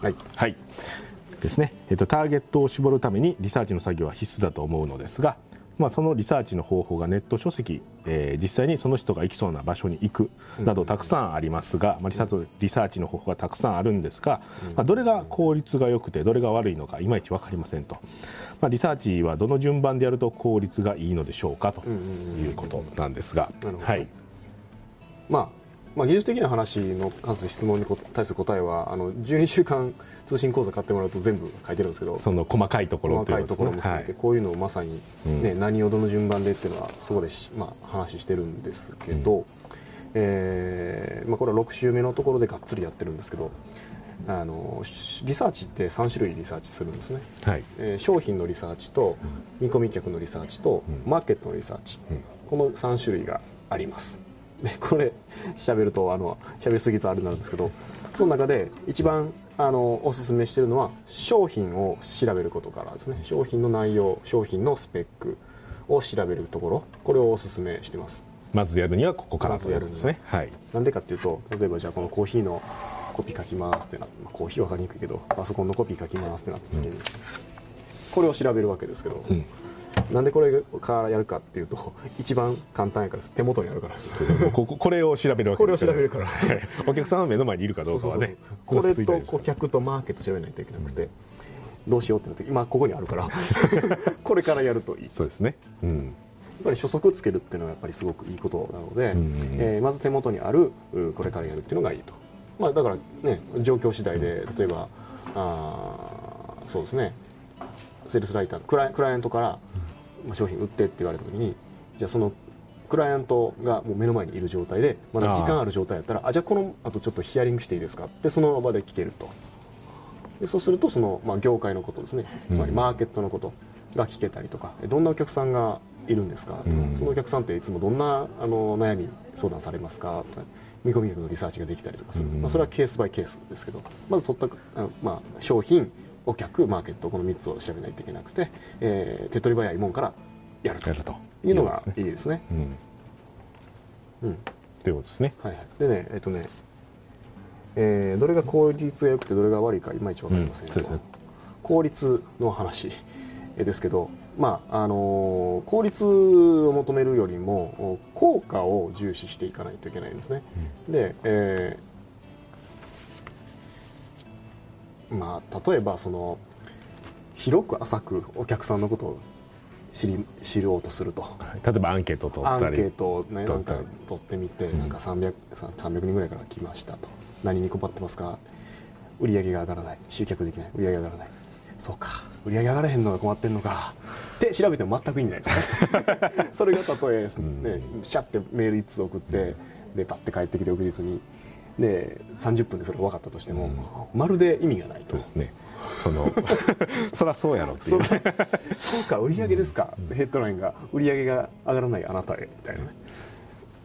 はい、はい。ですね。えっと、ターゲットを絞るためにリサーチの作業は必須だと思うのですが、まあ、そのリサーチの方法がネット書籍、えー、実際にその人が行きそうな場所に行くなどたくさんありますが、まあ、リサーチリサーチの方法がたくさんあるんですが、まあ、どれが効率が良くてどれが悪いのかいまいち分かりませんと、まあ、リサーチはどの順番でやると効率がいいのでしょうかということなんですが。はい、まあまあ、技術的な話の関する質問に対する答えはあの12週間通信講座買ってもらうと全部書いてるんですけどその細かいところ細かいところも含めて、こういうのをまさにね、うん、何をどの順番でっていうのはそこで、まあ、話してるんですけど、うん、えー、まあ、これは6週目のところでがっつりやってるんですけどあのリサーチって3種類リサーチするんですね、はい。えー、商品のリサーチと見込み客のリサーチとマーケットのリサーチ、うん、この3種類がありますで これ喋るとあの喋りすぎるとあれなんですけどその中で一番あのおすすめしてるのは商品を調べることからですね。商品の内容商品のスペックを調べるところ。これをおすすめしてます。まずやるにはここからというですね、はい、なんでかっていうと例えばじゃあこのコーヒーのコピー書きますってなって、まあ、コーヒー分かりにくいけどパソコンのコピー書きますってなった時に、うん、これを調べるわけですけど、うんなんでこれからやるかっていうと一番簡単やから手元にあるからです。ここれを調べるわけですこれを調べるから。お客さんの目の前にいるかどうかはねこれと顧客とマーケット調べないといけなくて、うん、どうしようってなって今ここにあるから これからやるといい。そうですね、うん、やっぱり初速つけるっていうのはやっぱりすごくいいことなので、うん、えー、まず手元にあるこれからやるっていうのがいいと、まあ、だからね状況次第で例えばあそうですね。セールスライタークライクライアントから商品売ってって言われた時にじゃあそのクライアントがもう目の前にいる状態でまだ時間ある状態やったらあじゃあこのあとちょっとヒアリングしていいですかってその場で聞けると。でそうするとその、まあ、業界のことですね。つまりマーケットのことが聞けたりとか、どんなお客さんがいるんですかとか、そのお客さんっていつもどんなあの悩み相談されますかとか見込み客のリサーチができたりとかする、まあ、それはケースバイケースですけどまず取ったあ、まあ、商品お客マーケットこの3つを調べないといけなくて、えー、手っ取り早いもんからやると。いうのがいいですね。うん、ということですね。はい、でねえっとね、えー、どれが効率が良くてどれが悪いかいまいち分かりませんけど、うんね、効率の話ですけど、まああのー、効率を求めるよりも効果を重視していかないといけないんですね。うん、で、えー、まあ例えばその広く浅くお客さんのことを知り知ろうとすると、例えばアンケート取ったり。アンケートを、ね、なんか取ってみて、うん、なんか 300, 300人ぐらいから来ましたと。何に困ってますか？売り上げが上がらない。集客できない。売り上げが上がらない。そうか。売り上げ上がらへんのが困ってんのか。って調べても全く意味ないですね。それがたとえ、ね、シャッてメール1通送って、でパッて帰ってきて翌日にで30分でそれが分かったとしても、うん、まるで意味がないと。そうですね。その そりゃそうやろっていう、ね、そうか売り上げですか、うん、ヘッドラインが。売り上げが上がらないあなたへみたいなね。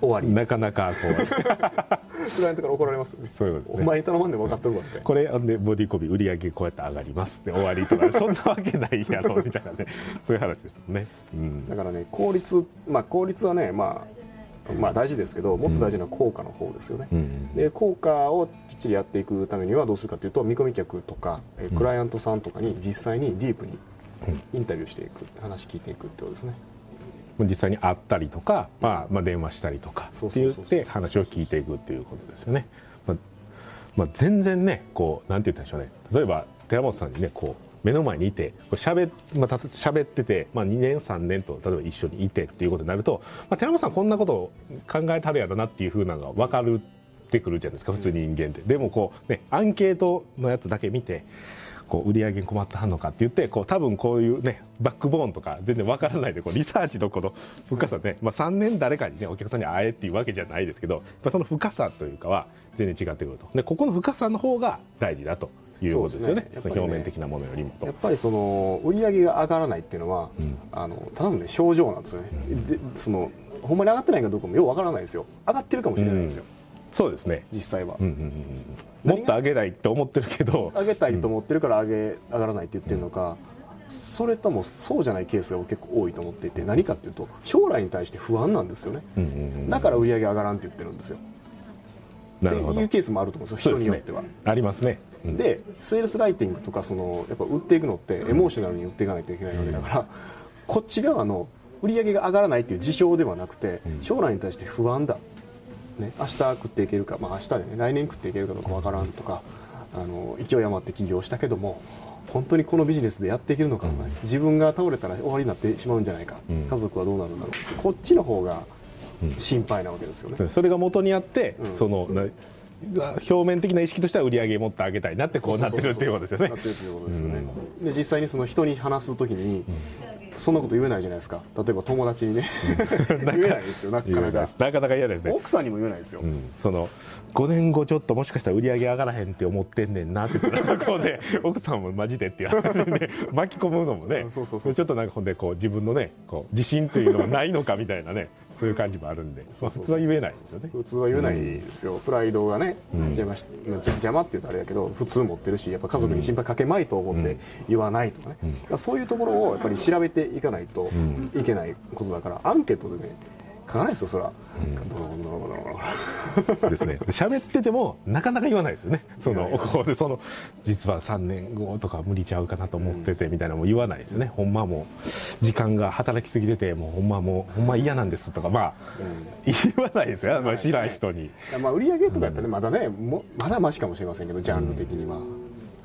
終わり。なかなかこう。クライアントから怒られますよね。そういうこと、ね、お前頼まんで分かっとるわって。これでボディコピー売り上げこうやって上がりますで終わりとかそんなわけないやろみたいなね。そういう話ですよね、うん、だからね効率まあ効率はねまあまあ、大事ですけどもっと大事な効果の方ですよね、うん、で効果をきっちりやっていくためにはどうするかというと見込み客とか、えクライアントさんとかに実際にディープにインタビューしていく話聞いていくってことですね。実際に会ったりとか、まあ、まあ電話したりとかって言って話を聞いていくっていうことですよね、まあまあ、全然ねこうなんて言ったんでしょうね。例えば寺本さんにねこう目の前にいてしゃべ、まあ、喋ってて、まあ、2年3年と例えば一緒にいてっていうことになると、まあ、寺本さんこんなことを考えたるやろなっていうふうなのが分かるってくるじゃないですか普通に人間って。でもこう、ね、アンケートのやつだけ見てこう売り上げに困ってはんのかって言ってこう多分こういうねバックボーンとか全然わからないでこうリサーチのこの深さね、まあ、3年誰かにねお客さんに会えっていうわけじゃないですけどその深さというかは全然違ってくると。でここの深さの方が大事だということですよね、ね。ね、表面的なものよりも。やっぱりその売り上げが上がらないっていうのは、うん、あのただの、ね、症状なんですよね、うん、でそのほんまに上がってないかどうかもよくわからないですよ。上がってるかもしれないですよ、うん、そうですね。実際は、うんうんうんもっと上げないと思ってるけど。上げたいと思ってるから上げ上がらないって言ってるのか、それともそうじゃないケースが結構多いと思っていて何かっていうと将来に対して不安なんですよね、だから売り上げ上がらんって言ってるんですよ。っていうケースもあると思うんですよ。人によっては、ね、ありますねでセールスライティングとかそのやっぱ売っていくのってエモーショナルに売っていかないといけないわけだから、こっち側の売り上げが上がらないっていう事象ではなくて、将来に対して不安だ、ね、明日食っていけるか、まあ、明日でね来年食っていけるかどうかわからんとかあの勢い余って起業したけども本当にこのビジネスでやっていけるのかとか、ね、自分が倒れたら終わりになってしまうんじゃないか、うん。家族はどうなるんだろうこっちの方が心配なわけですよね。それが元にあって、うん。そのな表面的な意識としては売り上げもっと上げたいなってこうなってるっていうことですよね。で実際にその人に話すときに、そんなこと言えないじゃないですか。例えば友達にね。言えないですよなかなか。なかなか嫌ですね。奥さんにも言えないですよ、うん。その5年後ちょっともしかしたら売り上げ上がらへんって思ってんねんなって言ったらこうで 奥さんもマジでっていう話で巻き込むのもね。ちょっとなんかほんでこう自分のねこう自信というのがないのかみたいなねそういう感じもあるんで、まあ、普通は言えないですよね。普通は言えないですよ、プライドがね邪魔し邪魔って言うとあれだけど普通持ってるしやっぱ家族に心配かけまいと思って言わないとかね、そういうところをやっぱり調べていかないといけないことだからアンケートでね書かないですよそら、どのどのどのどのですね。喋っててもなかなか言わないですよね。そのここでその実は3年後とか無理ちゃうかなと思っててみたいなのも言わないですよね、ほんまはもう時間が働きすぎててもうほんまもうほんま嫌なんですとか。まあ、言わないですよ、まあ、知らん人に。まあ売り上げとかやったらねまだねもまだマシかもしれませんけどジャンル的には。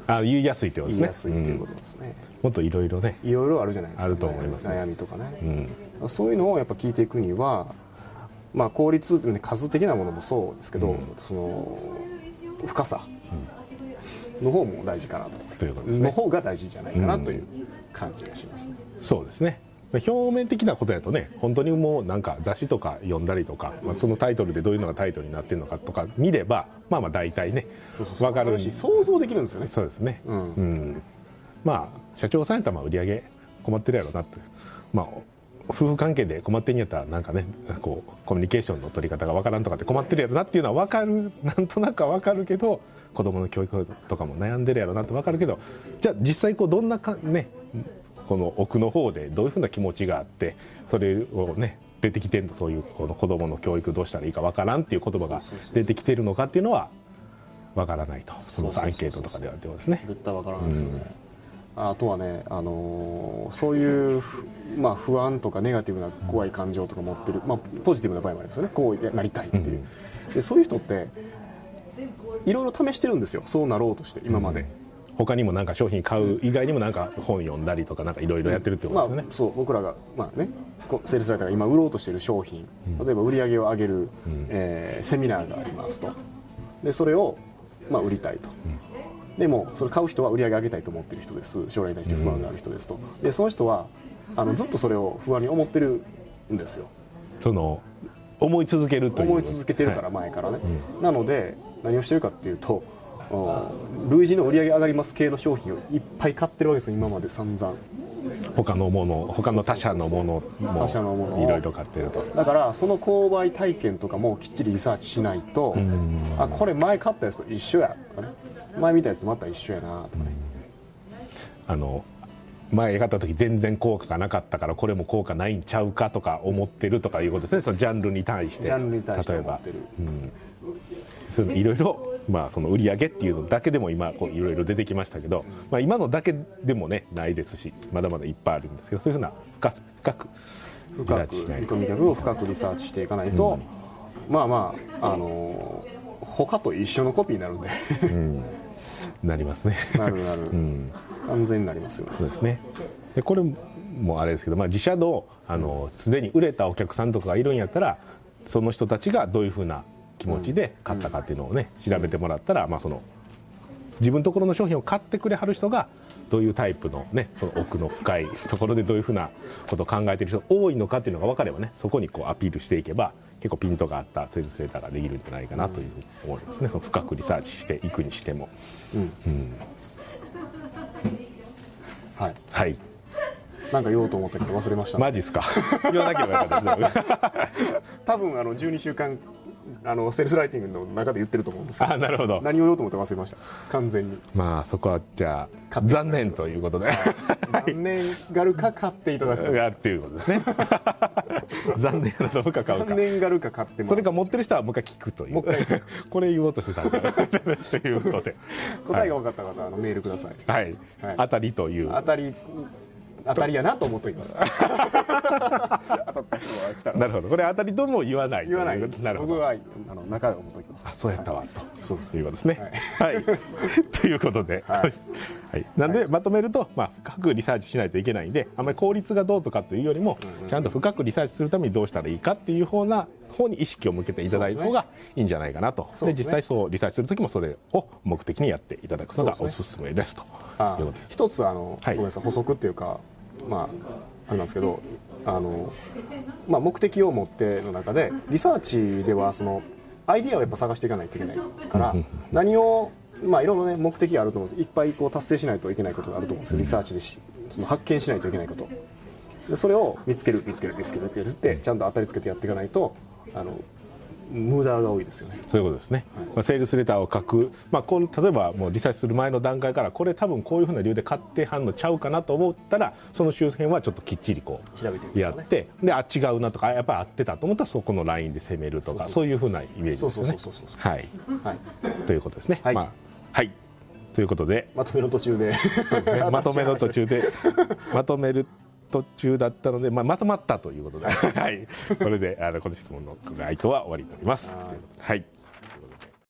あ言いやすいってことですね。言いやすいっていうことですね、うん。もっといろいろね。いろいろあるじゃないですか、あると思いますね。悩みとかね、うんそういうのをやっぱ聞いていくには、まあ、効率、ね、数的なものもそうですけど、うん。その深さの方も大事かなと、ということですね。の方が大事じゃないかなという感じがします。ね。そうですね。表面的なことやとね本当にもうなんか雑誌とか読んだりとか、まあ、そのタイトルでどういうのがタイトルになってるのかとか見ればまあまあ大体ねそうそうそう。分かるし想像できるんですよね。そうですね、うん。ん。まあ社長さんやったらまあ売り上げ困ってるやろうなって。まあ夫婦関係で困ってんやったらなんかねこうコミュニケーションの取り方がわからんとかって困ってるやろなっていうのは分かるなんとなくは分かるけど子供の教育とかも悩んでるやろなって分かるけどじゃあ実際こうどんなかねこの奥の方でどういうふうな気持ちがあってそれをね出てきてんのそういうこの子供の教育どうしたらいいか分からんっていう言葉が出てきてるのかっていうのは分からないと。そのアンケートとかではってことですね。絶対わからないですよね、あとはね、あのーそういうふ、まあ、不安とかネガティブな怖い感情とか持ってる、まあ、ポジティブな場合もありますよね。こうなりたいっていう、でそういう人っていろいろ試してるんですよ。そうなろうとして今まで、他にもなんか商品買う以外にもなんか本読んだりとかなんかいろいろやってるってこまあとですよね、そう僕らが、まあね、こセールスライターが今売ろうとしている商品、例えば売り上げを上げる、えーセミナーがありますと。でそれを、まあ、売りたいと、でもそれ買う人は売り上げ上げたいと思っている人です。将来に対して不安がある人ですと。でその人はあのずっとそれを不安に思ってるんですよ。その思い続けるという。思い続けてるからはい前からね、なので何をしてるかっていうとうん類似の売り上げ上がります系の商品をいっぱい買ってるわけですよ。今まで散々。他のもの他の他社のものも他社のものを。いろいろ買ってると。だからその購買体験とかもきっちりリサーチしないとん。あこれ前買ったやつと一緒や。とかね前見たやつとまた一緒やなとかね、あの前買った時全然効果がなかったからこれも効果ないんちゃうかとか思ってるとかいうことですね。そのジャンルに対して。ジャンルに対して例えば。うん。いろいろまあその売り上げっていうのだけでも今こういろいろ出てきましたけど、まあ、今のだけでもねないですしまだまだいっぱいあるんですけどそういうふうな深深くリサ深くーチしない見込み客を深くリサーチしていかないと、まあまああのー他と一緒のコピーになるんで。うんなりますね。なるなる、うん。完全になりますよね。そうですね。でこれもあれですけど、まあ、自社のあのすでに売れたお客さんとかがいるんやったらその人たちがどういうふうな気持ちで買ったかっていうのをね調べてもらったら、まあ、その自分のところの商品を買ってくれはる人がどういうタイプの,、ね、その奥の深いところでどういうふうなことを考えている人が多いのかっていうのが分かればねそこにこうアピールしていけば結構ピントがあったセールスレーターができるんじゃないかなというふうに思いますね、その深くリサーチしていくにしても。うん。うん。はい。はい。なんか言おうと思ったけど忘れました、マジっすか？言わなければよかったです多分あの12週間あのセールスライティングの中で言ってると思うんですけど。あなるほど。何を言おうと思って忘れました完全に。まあそこはじゃあ残念ということで。残念がるか買っていただく。がっていうことですね。残念なのか買うか。残念がるか買ってそれか持ってる人はもう一回聞くという。もう一回これ言おうとしてたんだ。ということで。答えが分かった方はあのメールください。はい、はい。当たりという。当たり当たりやなと思っておきます。なるほど。これ当たりとも言わない言わない。なるほど。僕はあの仲を思っておきます。あそうやったわ、そうですということですね。はい、ということで、ははい。いなんで、まとめると、まあ、深くリサーチしないといけないんであまり効率がどうとかというよりも、ちゃんと深くリサーチするためにどうしたらいいかっていう方な方に意識を向けていただいた方がいいんじゃないかなと。で、そうで実際そうリサーチする時もそれを目的にやっていただくのがおそうですすすめですと。一つあの、はい。ごめんなさい。補足っていうかまああれなんですけどあの、まあ、目的を持っての中でリサーチではそのアイディアをやっぱ探していかないといけないから何をまあいろいろね目的があると思うんです。いっぱいこう達成しないといけないことがあると思うんですよ。リサーチでしその発見しないといけないこと。でそれを見つける見つける見つける見つけるってちゃんと当たりつけてやっていかないとあの無駄が多いですよね。そういうことですね、まあ、セールスレターを書く、まあ、こう例えばもうリサーチする前の段階からこれ多分こういうふうな理由で買ってはんのちゃうかなと思ったらその周辺はちょっときっちりこう調べてやってであ違うなとかあやっぱり合ってたと思ったらそこのラインで攻めるとかそういうふうなイメージですよね。そうそうそうそうはい。はい。ということですね。はい。まあはい。ということで。まとめの途中で。そうですね。まとめの途中で。まとめる途中だったので、まあ、まとまったということで、はい、これであのこの質問の回答は終わりになります。はいはい